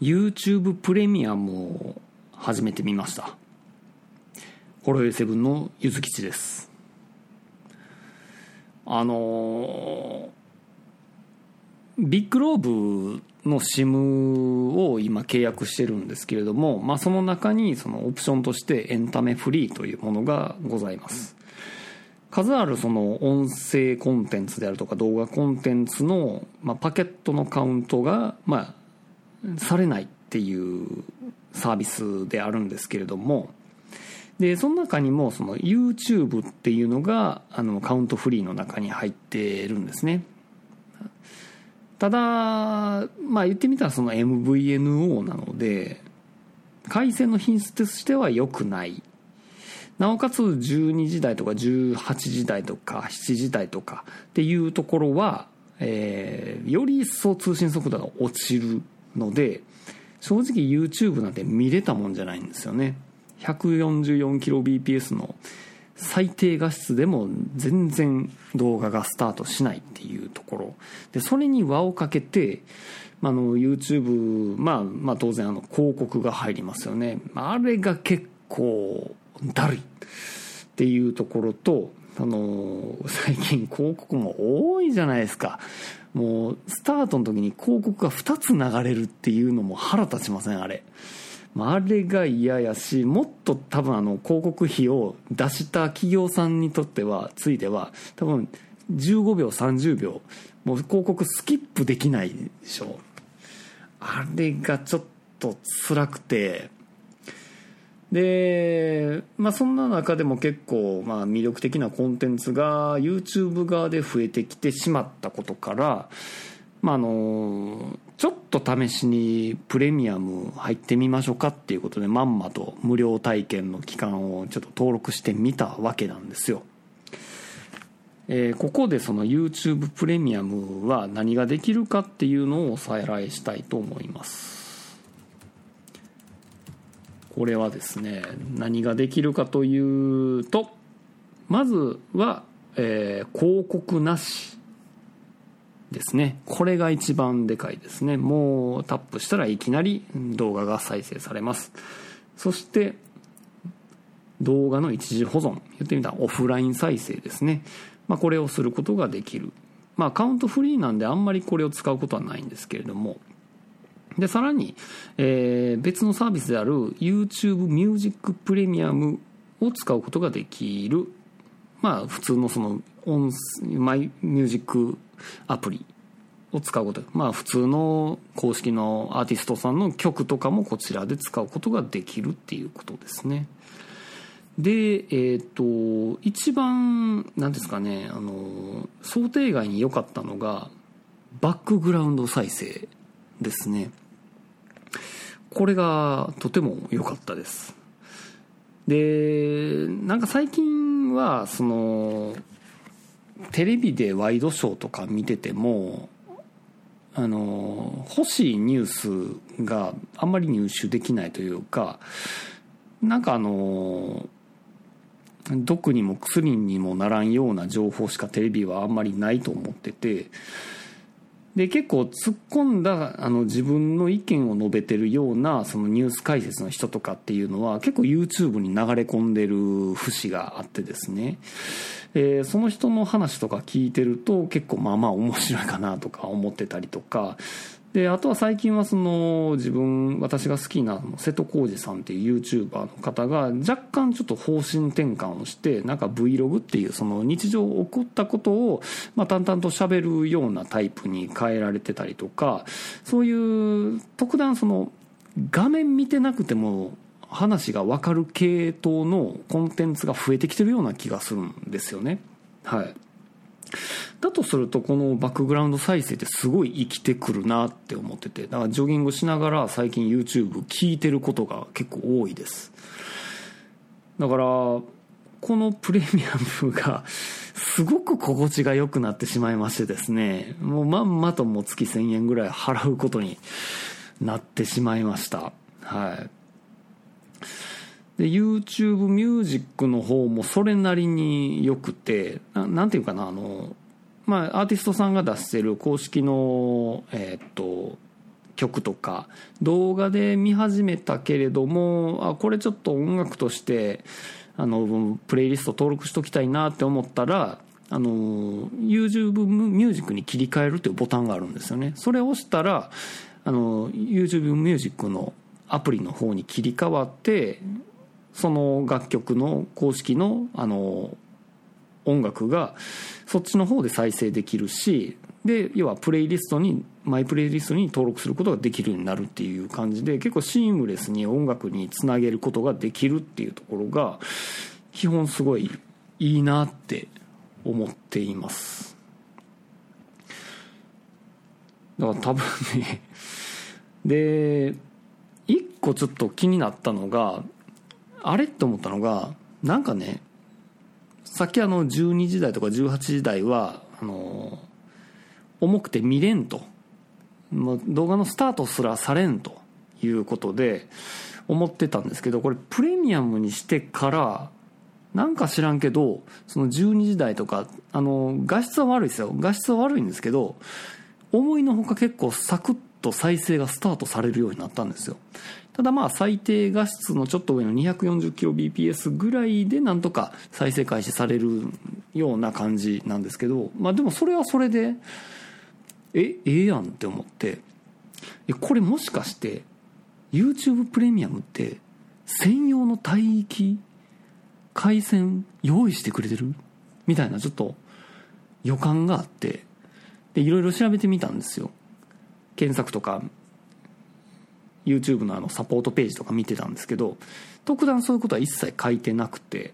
YouTube プレミアムを始めてみました。ホロエセブンのゆずきちです。あのビッグローブの SIM を今契約してるんですけれども、まあ、その中にそのオプションとしてエンタメフリーというものがございます。数あるその音声コンテンツであるとか動画コンテンツの、まあ、パケットのカウントが、まあ、されないっていうサービスであるんですけれどもでその中にもその YouTube っていうのがあのカウントフリーの中に入ってるんですね。ただまあ言ってみたらその MVNO なので回線の品質としては良くない。なおかつ12時台とか18時台とか7時台とかっていうところは、えー、より一層通信速度が落ちるので正直 YouTube なんて見れたもんじゃないんですよね。144kbps の最低画質でも全然動画がスタートしないっていうところ。でそれに輪をかけてあの YouTube、まあ、まあ当然あの広告が入りますよね。あれが結構だるいっていうところとあの最近広告も多いじゃないですか。もうスタートの時に広告が2つ流れるっていうのも腹立ちませんあれ。あれが嫌やしもっと多分あの広告費を出した企業さんにとってはついては多分15秒30秒もう広告スキップできないでしょ。あれがちょっと辛くてでまあそんな中でも結構まあ魅力的なコンテンツが YouTube 側で増えてきてしまったことからまああのちょっと試しにプレミアム入ってみましょうかっていうことでまんまと無料体験の期間をちょっと登録してみたわけなんですよ。えー、ここでその YouTube プレミアムは何ができるかっていうのをおさらいしたいと思います。これはですね何ができるかというとまずは、えー、広告なしですね。これが一番でかいですね。もうタップしたらいきなり動画が再生されます。そして動画の一時保存。言ってみたらオフライン再生ですね、まあ、これをすることができる。まあカウントフリーなんであんまりこれを使うことはないんですけれども。でさらに、えー、別のサービスである YouTube Music Premium を使うことができるまあ普通のその音マイミュージックアプリを使うことまあ普通の公式のアーティストさんの曲とかもこちらで使うことができるっていうことですね。でえっ、ー、と一番何ですかねあの想定外に良かったのがバックグラウンド再生ですね。これがとても良かったです。でなんか最近はそのテレビでワイドショーとか見ててもあの欲しいニュースがあんまり入手できないというかなんかあの毒にも薬にもならんような情報しかテレビはあんまりないと思っててで結構突っ込んだあの自分の意見を述べてるようなそのニュース解説の人とかっていうのは結構 YouTube に流れ込んでる節があってですね。えー、その人の話とか聞いてると結構まあまあ面白いかなとか思ってたりとかであとは最近はその自分私が好きな瀬戸康史さんっていう YouTuber の方が若干ちょっと方針転換をしてなんか Vlog っていうその日常起こったことをまあ淡々と喋るようなタイプに変えられてたりとかそういう特段その画面見てなくても話が分かる系統のコンテンツが増えてきてるような気がするんですよね。はい。だとするとこのバックグラウンド再生ってすごい生きてくるなって思っててだからジョギングしながら最近 YouTube 聞いてることが結構多いです。だからこのプレミアムが すごく心地が良くなってしまいましてですねもうまんまとも月1000円ぐらい払うことになってしまいました。はい。で YouTube ミュージックの方もそれなりに良くてななんていうかなあのまあアーティストさんが出してる公式のえー、っと曲とか動画で見始めたけれどもあこれちょっと音楽としてあのプレイリスト登録しときたいなって思ったらあの YouTube ミュージックに切り替えるというボタンがあるんですよね。それを押したらあの YouTube ミュージックのアプリの方に切り替わってその楽曲の公式のあの音楽がそっちの方で再生できるしで要はプレイリストにマイプレイリストに登録することができるようになるっていう感じで結構シームレスに音楽につなげることができるっていうところが基本すごいいいなって思っています。だから多分ね で一個ちょっと気になったのがあれって思ったのがなんかねさっきあの12時台とか18時台はあの重くて見れんと。動画のスタートすらされんということで思ってたんですけどこれプレミアムにしてからなんか知らんけどその12時台とかあの画質は悪いですよ。画質は悪いんですけど思いのほか結構サクッと再生がスタートされるようになったんですよ。ただまあ最低画質のちょっと上の 240kbps ぐらいでなんとか再生開始されるような感じなんですけどまあでもそれはそれでえええやんって思ってこれもしかして YouTube プレミアムって専用の帯域回線用意してくれてる？みたいなちょっと予感があってでいろいろ調べてみたんですよ。検索とか YouTube のあのサポートページとか見てたんですけど特段そういうことは一切書いてなくて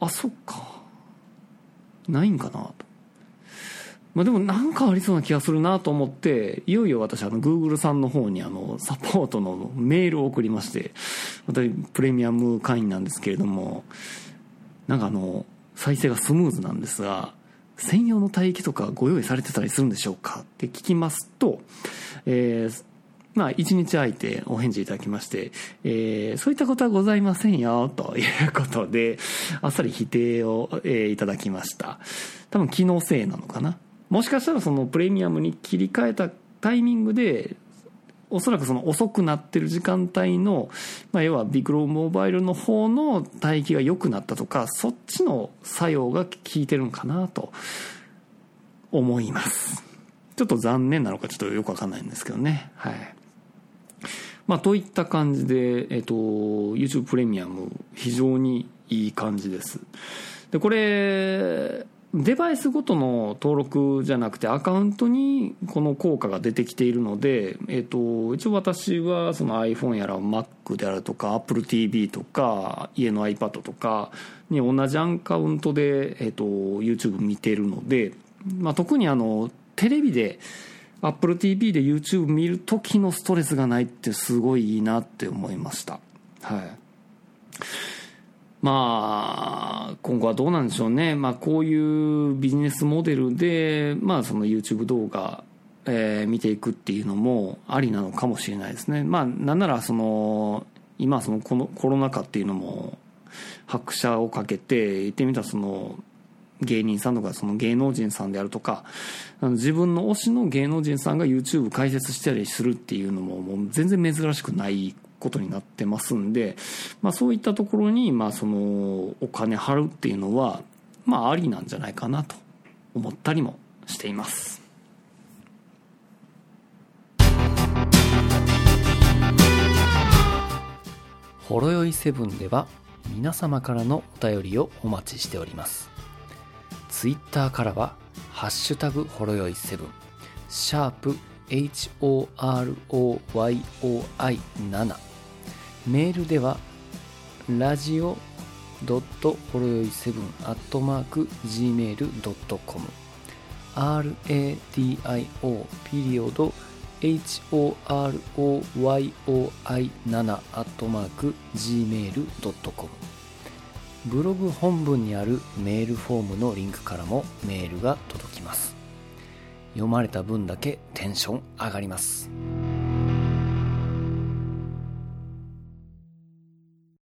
あそっか。ないんかなと。まあ、でもなんかありそうな気がするなと思っていよいよ私あの Google さんの方にあのサポートのメールを送りまして私プレミアム会員なんですけれどもなんかあの再生がスムーズなんですが専用の帯域とかご用意されてたりするんでしょうか？って聞きますと、えー、まあ、一日空いてお返事いただきまして、えー、そういったことはございませんよ、ということで、あっさり否定を、えー、いただきました。多分機能性なのかな？もしかしたらそのプレミアムに切り替えたタイミングでおそらくその遅くなってる時間帯の、まあ、要はビッグローモバイルの方の帯域が良くなったとかそっちの作用が効いてるのかなと思います。ちょっと残念なのかちょっとよくわかんないんですけどね。はい。まあといった感じで、えっと、YouTube プレミアム非常にいい感じです。でこれデバイスごとの登録じゃなくてアカウントにこの効果が出てきているので、えっと、一応私はその iPhone やら Mac であるとか AppleTV とか家の iPad とかに同じアカウントで、えっと、YouTube 見てるので、まあ、特にあのテレビで AppleTV で YouTube 見る時のストレスがないってすごいいいなって思いました。はい。まあ、今後はどうなんでしょうね。まあ、こういうビジネスモデルで、まあ、その YouTube 動画、えー、見ていくっていうのもありなのかもしれないですね。まあ、なんなら、その、今、その、このコロナ禍っていうのも、拍車をかけて、言ってみたら、その、芸人さんとかその芸能人さんであるとかあの自分の推しの芸能人さんが YouTube 解説したりするっていうのももう全然珍しくないことになってますんで、まあ、そういったところに、まあ、そのお金払うっていうのは、まあ、ありなんじゃないかなと思ったりもしています。ほろよいセブンでは皆様からのお便りをお待ちしております。ツイッターからは、ハッシュタグほろよいセブン、シャープ HOROYOI7 メールではラジオドットほろよい7アットマーク gmail.com radio ピリオド horoyoi7 アットマーク gmail.com ブログ本文にあるメールフォームのリンクからもメールが届きます。読まれた分だけテンション上がります。